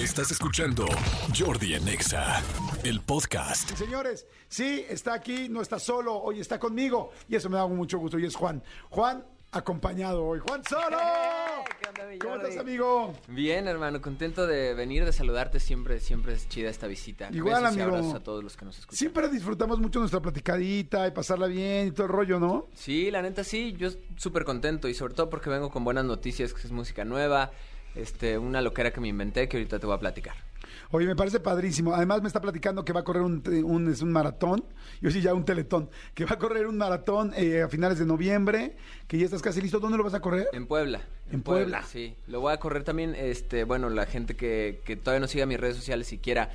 Estás escuchando Jordi en Exa, el podcast. Señores, sí, está aquí, no está solo, hoy está conmigo y eso me da mucho gusto y es Juan. Juan acompañado hoy. Juan Solo. ¿Qué onda, mi ¿Cómo estás, amigo? Bien, hermano, contento de venir, de saludarte. Siempre, siempre es chida esta visita. Igual, Besos y amigo. abrazos a todos los que nos escuchan. Siempre disfrutamos mucho nuestra platicadita y pasarla bien y todo el rollo, ¿no? Sí, la neta sí, yo súper contento y sobre todo porque vengo con buenas noticias, que es música nueva, este, una loquera que me inventé que ahorita te voy a platicar. Oye, me parece padrísimo. Además, me está platicando que va a correr un, un- es un maratón. Yo sí, ya un teletón. Que va a correr un maratón eh, a finales de noviembre. Que ya estás casi listo. ¿Dónde lo vas a correr? En Puebla. En Puebla. Sí, lo voy a correr también, este, bueno, la gente que, que todavía no siga mis redes sociales siquiera.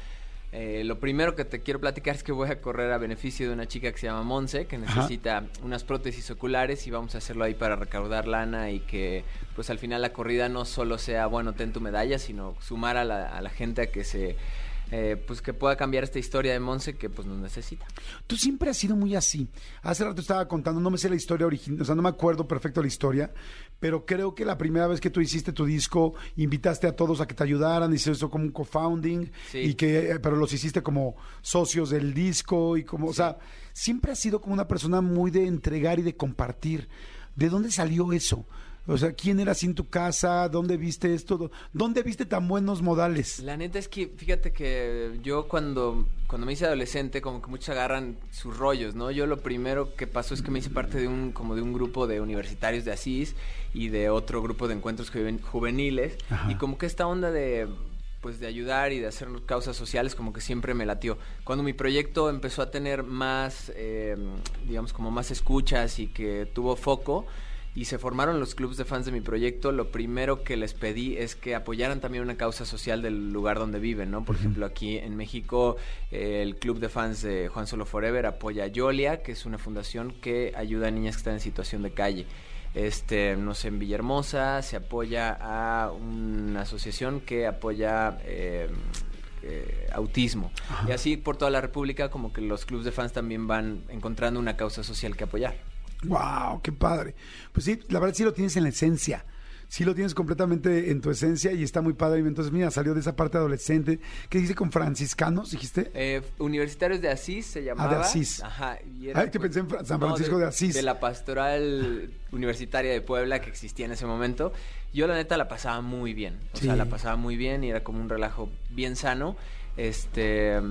Eh, lo primero que te quiero platicar es que voy a correr a beneficio de una chica que se llama Monse, que Ajá. necesita unas prótesis oculares y vamos a hacerlo ahí para recaudar lana y que pues al final la corrida no solo sea, bueno, ten tu medalla, sino sumar a la, a la gente a que se... eh, pues que pueda cambiar esta historia de Monse que pues nos necesita. Tú siempre has sido muy así. Hace rato estaba contando, no me sé la historia original, o sea, no me acuerdo perfecto la historia, pero creo que la primera vez que tú hiciste tu disco, invitaste a todos a que te ayudaran, hiciste eso como un co-founding, Sí. y que, eh, pero los hiciste como socios del disco y como, o sea, siempre has sido como una persona muy de entregar y de compartir. ¿De dónde salió eso? O sea, ¿quién era así en tu casa? ¿Dónde viste esto? ¿Dónde viste tan buenos modales? La neta es que, fíjate que yo cuando, cuando me hice adolescente, como que muchos agarran sus rollos, ¿no? Yo lo primero que pasó es que me hice parte de un, como de un grupo de universitarios de Asís y de otro grupo de encuentros juven- juveniles. Ajá. Y como que esta onda de pues de ayudar y de hacer causas sociales como que siempre me latió. Cuando mi proyecto empezó a tener más, eh, digamos, como más escuchas y que tuvo foco, y se formaron los clubes de fans de mi proyecto, lo primero que les pedí es que apoyaran también una causa social del lugar donde viven, ¿no? Por ejemplo, aquí en México, eh, el club de fans de Juan Solo Forever apoya a Yolia, que es una fundación que ayuda a niñas que están en situación de calle. Este, no sé, en Villahermosa se apoya a una asociación que apoya eh, eh, autismo. Y así por toda la República, como que los clubes de fans también van encontrando una causa social que apoyar. ¡Wow! ¡Qué padre! Pues sí, la verdad sí lo tienes en la esencia. Sí lo tienes completamente en tu esencia y está muy padre. Entonces, mira, salió de esa parte adolescente. ¿Qué dice con franciscanos, dijiste? Eh, Universitarios de Asís se llamaba. Asís. Ajá. y era, Ay, que pues, pensé en Fra- San Francisco de Asís. De la pastoral universitaria de Puebla que existía en ese momento. Yo la neta la pasaba muy bien. O Sí. sea, la pasaba muy bien y era como un relajo bien sano. Este.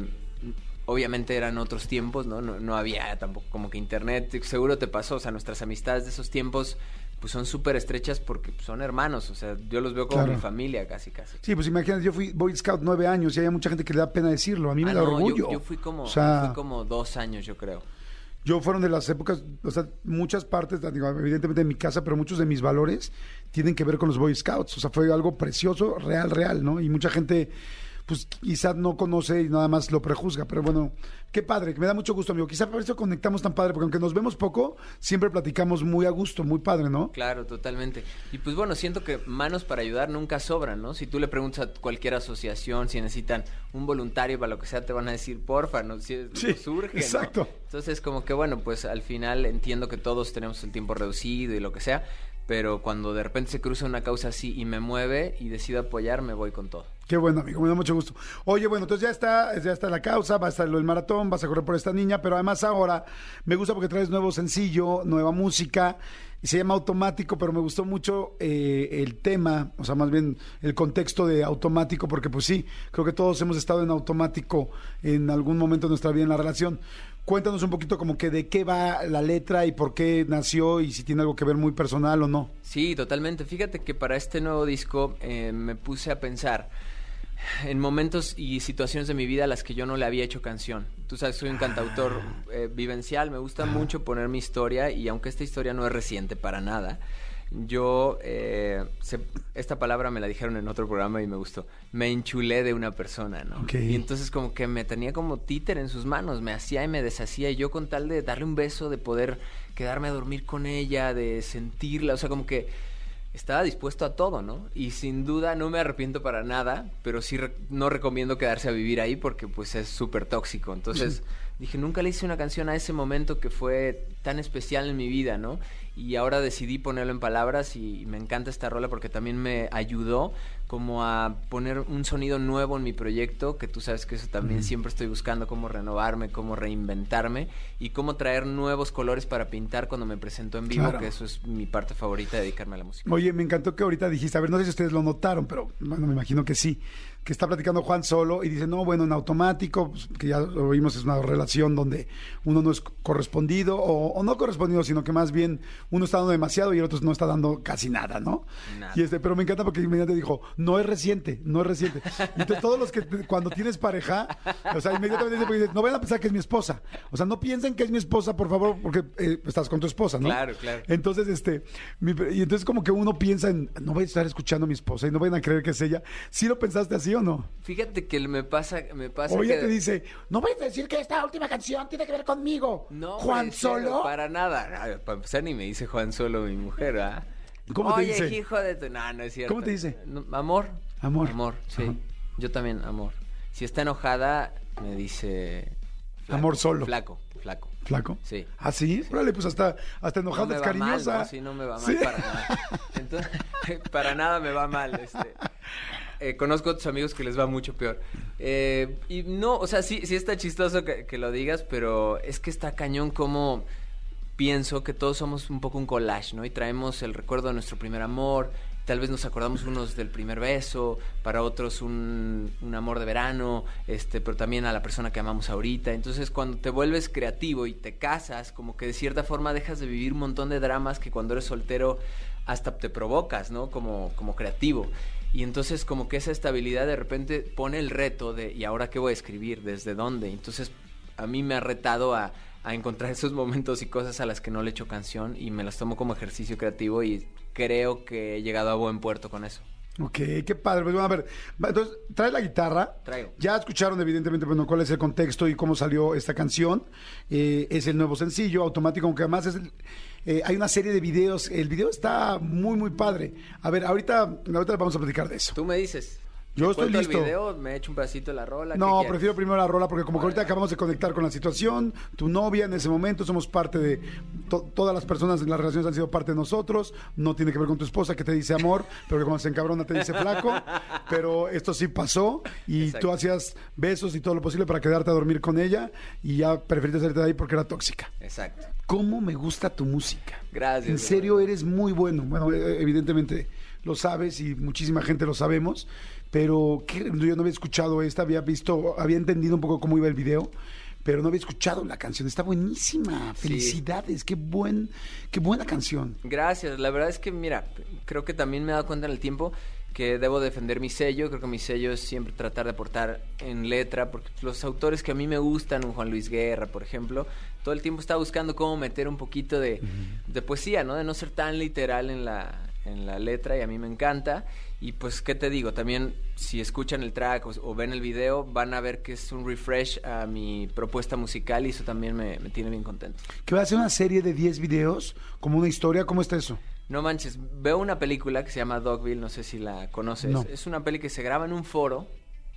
Obviamente eran otros tiempos, ¿no? No, no había tampoco como que internet. Seguro te pasó. O sea, nuestras amistades de esos tiempos pues son súper estrechas porque son hermanos. O sea, yo los veo como Claro. mi familia casi, casi. Sí, pues imagínate, yo fui Boy Scout nueve años y hay mucha gente que le da pena decirlo. A mí me Ah, da no, orgullo. Yo, fui como, O sea, fui como dos años, yo creo. Yo fueron de las épocas, o sea, muchas partes, digo, evidentemente de mi casa, pero muchos de mis valores tienen que ver con los Boy Scouts. O sea, fue algo precioso, real, real, ¿no? Y mucha gente, pues quizás no conoce y nada más lo prejuzga. Pero bueno, qué padre, que me da mucho gusto, amigo. Quizá por eso conectamos tan padre, porque aunque nos vemos poco, siempre platicamos muy a gusto, muy padre, ¿no? Claro, totalmente. Y pues bueno, siento que manos para ayudar nunca sobran, ¿no? Si tú le preguntas a cualquier asociación si necesitan un voluntario para lo que sea, te van a decir, porfa, ¿no? Si Sí, surge, ¿no? exacto. Entonces, como que bueno, pues al final entiendo que todos tenemos el tiempo reducido y lo que sea, pero cuando de repente se cruza una causa así y me mueve y decido apoyar, me voy con todo. Qué bueno, amigo, me da mucho gusto. Oye, bueno, entonces ya está, ya está la causa, va a estar del maratón, vas a correr por esta niña, pero además ahora me gusta porque traes nuevo sencillo, nueva música, se llama Automático, pero me gustó mucho eh, el tema, o sea, más bien el contexto de automático, porque pues sí, creo que todos hemos estado en automático en algún momento de nuestra vida en la relación. Cuéntanos un poquito como que de qué va la letra y por qué nació y si tiene algo que ver muy personal o no. Sí, totalmente. Fíjate que para este nuevo disco eh, me puse a pensar en momentos y situaciones de mi vida a las que yo no le había hecho canción. Tú sabes, soy un cantautor eh, vivencial, me gusta mucho poner mi historia y aunque esta historia no es reciente para nada, yo, eh, se- esta palabra me la dijeron en otro programa y me gustó, me enchulé de una persona, ¿no? Y entonces como que me tenía como títer en sus manos, me hacía y me deshacía. Y yo con tal de darle un beso, de poder quedarme a dormir con ella, de sentirla, o sea, como que estaba dispuesto a todo, ¿no? Y sin duda no me arrepiento para nada, pero sí re- no recomiendo quedarse a vivir ahí porque pues es súper tóxico. Entonces dije, nunca le hice una canción a ese momento que fue tan especial en mi vida, ¿no? Y ahora decidí ponerlo en palabras y, y me encanta esta rola porque también me ayudó como a poner un sonido nuevo en mi proyecto, que tú sabes que eso también siempre estoy buscando cómo renovarme, cómo reinventarme y cómo traer nuevos colores para pintar cuando me presento en vivo, Claro. que eso es mi parte favorita de dedicarme a la música. Oye, me encantó que ahorita dijiste, a ver, no sé si ustedes lo notaron, pero bueno, me imagino que sí, que está platicando Juan solo y dice, no, bueno, en automático, pues, que ya lo vimos, es una relación donde uno no es correspondido o, o no correspondido, sino que más bien uno está dando demasiado y el otro no está dando casi nada, ¿no? Nada. Y este, pero me encanta porque inmediatamente dijo, no es reciente, no es reciente. Entonces todos los que cuando tienes pareja, o sea, inmediatamente dicen, no vayan a pensar que es mi esposa. O sea, no piensen que es mi esposa, por favor, porque eh, estás con tu esposa, ¿no? Claro, claro. Entonces, este, mi- y entonces como que uno piensa en, no voy a estar escuchando a mi esposa y no vayan a creer que es ella. ¿Sí lo pensaste así o no? Fíjate que me pasa, me pasa O ella que... te dice, no vayas a decir que esta última canción tiene que ver conmigo. No, Juan Solo. Para nada. Para empezar, ni me dice Juan Solo, mi mujer, ¿ah? ¿Cómo te Oye, dice? hijo de tu... No, no es cierto. ¿Cómo te dice? No, amor. Amor. Amor, sí. Ajá. Yo también, amor. Si está enojada, me dice... flaco, Amor solo. Flaco, flaco. ¿Flaco? Sí. ¿Ah, sí? Órale, pues hasta, hasta No enojada me es va mal, cariñosa. ¿no? Sí, no me va mal Sí. para nada. Entonces, para nada me va mal. Este. Eh, conozco otros amigos que les va mucho peor. Eh, y no, o sea, sí, sí está chistoso que, que lo digas, pero es que está cañón como pienso que todos somos un poco un collage, ¿no? Y traemos el recuerdo de nuestro primer amor. Tal vez nos acordamos unos del primer beso, para otros un, un amor de verano, este, pero también a la persona que amamos ahorita. Entonces, cuando te vuelves creativo y te casas, como que de cierta forma dejas de vivir un montón de dramas que cuando eres soltero hasta te provocas, ¿no? Como, como creativo. Y entonces como que esa estabilidad de repente pone el reto de, ¿y ahora qué voy a escribir? ¿Desde dónde? Entonces a mí me ha retado a, a encontrar esos momentos y cosas a las que no le echo canción y me las tomo como ejercicio creativo y creo que he llegado a buen puerto con eso. Ok, qué padre. Pues bueno, a ver, entonces, trae la guitarra. Traigo. Ya escucharon, evidentemente, bueno, cuál es el contexto y cómo salió esta canción. Eh, es el nuevo sencillo, automático, aunque además es el- eh, hay una serie de videos. El video está muy, muy padre. A ver, ahorita, ahorita vamos a platicar de eso. Tú me dices. Yo ¿te estoy listo. el video, me echo un pedacito de la rola. ¿qué No, prefiero primero la rola porque como que ahorita acabamos de conectar con la situación, tu novia en ese momento, somos parte de, to- todas las personas en las relaciones han sido parte de nosotros, no tiene que ver con tu esposa que te dice amor, pero que cuando se encabrona te dice flaco, pero esto sí pasó y Exacto. tú hacías besos y todo lo posible para quedarte a dormir con ella y ya preferiste salirte de ahí porque era tóxica. Exacto. ¿Cómo me gusta tu música? Gracias. En serio, hermano. eres muy bueno. Bueno, eh, evidentemente lo sabes y muchísima gente lo sabemos, pero ¿qué? yo no había escuchado esta, había visto, había entendido un poco cómo iba el video, pero no había escuchado la canción. Está buenísima. Sí. Felicidades, qué buen, qué buena canción. Gracias, la verdad es que mira, creo que también me he dado cuenta en el tiempo que debo defender mi sello, creo que mi sello es siempre tratar de aportar en letra, porque los autores que a mí me gustan, un Juan Luis Guerra, por ejemplo, todo el tiempo está buscando cómo meter un poquito de, de poesía, ¿no? De no ser tan literal en la, en la letra y a mí me encanta. Y pues, ¿qué te digo? También si escuchan el track o, o ven el video, van a ver que es un refresh a mi propuesta musical y eso también me, me tiene bien contento. Que va a ser una serie de 10 videos, como una historia, ¿cómo está eso? No manches, veo una película que se llama Dogville, no sé si la conoces. No. Es una peli que se graba en un foro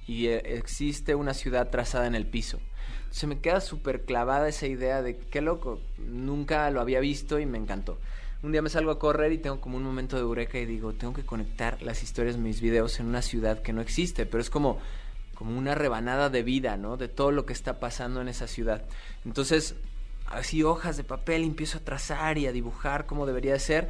y eh, existe una ciudad trazada en el piso. Se me queda súper clavada esa idea de qué loco, nunca lo había visto y me encantó. Un día me salgo a correr y tengo como un momento de eureka y digo, tengo que conectar las historias de mis videos en una ciudad que no existe, pero es como como una rebanada de vida, ¿no? De todo lo que está pasando en esa ciudad. Entonces, así hojas de papel empiezo a trazar y a dibujar como debería de ser.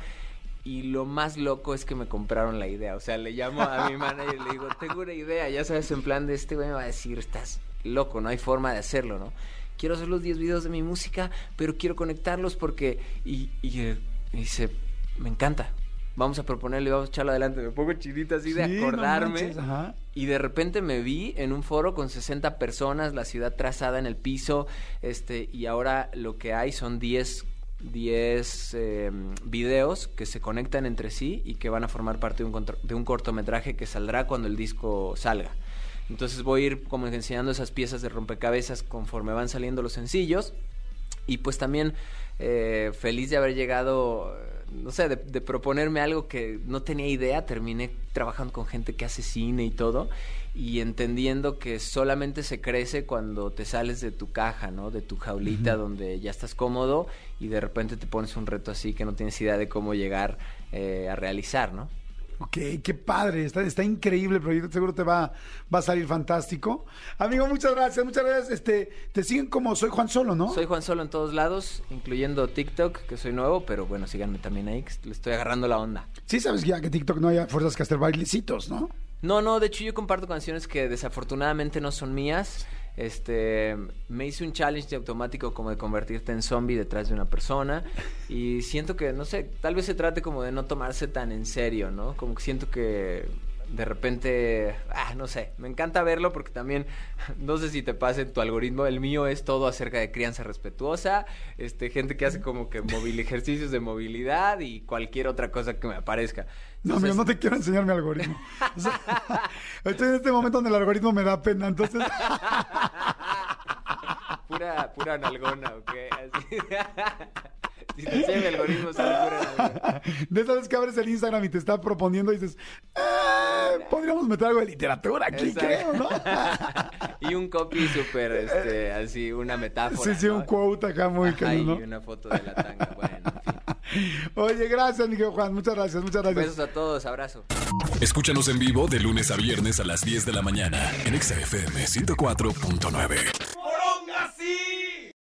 Y lo más loco es que me compraron la idea. O sea, le llamo a mi manager y le digo, tengo una idea. Ya sabes, en plan de este güey me va a decir, estás loco, no hay forma de hacerlo, ¿no? Quiero hacer los 10 videos de mi música, pero quiero conectarlos porque... Y, y, eh, y dice, me encanta. Vamos a proponerlo y vamos a echarlo adelante. Me pongo chinita así de no acordarme. manches. Y de repente me vi en un foro con 60 personas, la ciudad trazada en el piso, este, y ahora lo que hay son 10, 10 eh, videos que se conectan entre sí y que van a formar parte de un, de un cortometraje que saldrá cuando el disco salga. Entonces voy a ir como enseñando esas piezas de rompecabezas conforme van saliendo los sencillos. Y pues también eh, feliz de haber llegado, no sé, de, de proponerme algo que no tenía idea. Terminé trabajando con gente que hace cine y todo. Y entendiendo que solamente se crece cuando te sales de tu caja, ¿no? De tu jaulita donde ya estás cómodo y de repente te pones un reto así que no tienes idea de cómo llegar eh, a realizar, ¿no? Ok, qué padre, está, está increíble el proyecto, seguro te va, va a salir fantástico. Amigo, muchas gracias, muchas gracias. Este, te siguen como Soy Juan Solo, ¿no? Soy Juan Solo en todos lados, incluyendo TikTok, que soy nuevo, pero bueno, síganme también ahí, que le estoy agarrando la onda. Sí sabes ya que TikTok no hay fuerzas que hacer bailecitos, ¿no? No, no, de hecho yo comparto canciones que desafortunadamente no son mías. Este, me hice un challenge de automático como de convertirte en zombie detrás de una persona y siento que, no sé, tal vez se trate como de no tomarse tan en serio, ¿no? Como que siento que de repente, ah, no sé, me encanta verlo porque también, no sé si te pasa en tu algoritmo, el mío es todo acerca de crianza respetuosa, este, gente que hace como que móvil ejercicios de movilidad y cualquier otra cosa que me aparezca. No, amigo, no te quiero enseñar mi algoritmo. O sea, estoy en este momento donde el algoritmo me da pena, entonces... pura, pura nalgona, ¿ok? Así. Si te enseña mi algoritmo, sale pura nalgona. De esas veces que abres el Instagram y te está proponiendo y dices, "Eh, podríamos meter algo de literatura aquí, Exacto. creo, ¿no? y un copy súper, este, así, una metáfora. Sí, sí, un ¿no? quote acá muy Ajá, cañón, y ¿no? una foto de la tanga, bueno, en fin. Oye, gracias, Miguel Juan, muchas gracias, muchas gracias. Besos a todos, abrazo. Escúchanos en vivo de lunes a viernes a las 10 de la mañana en Exa FM 104.9. See.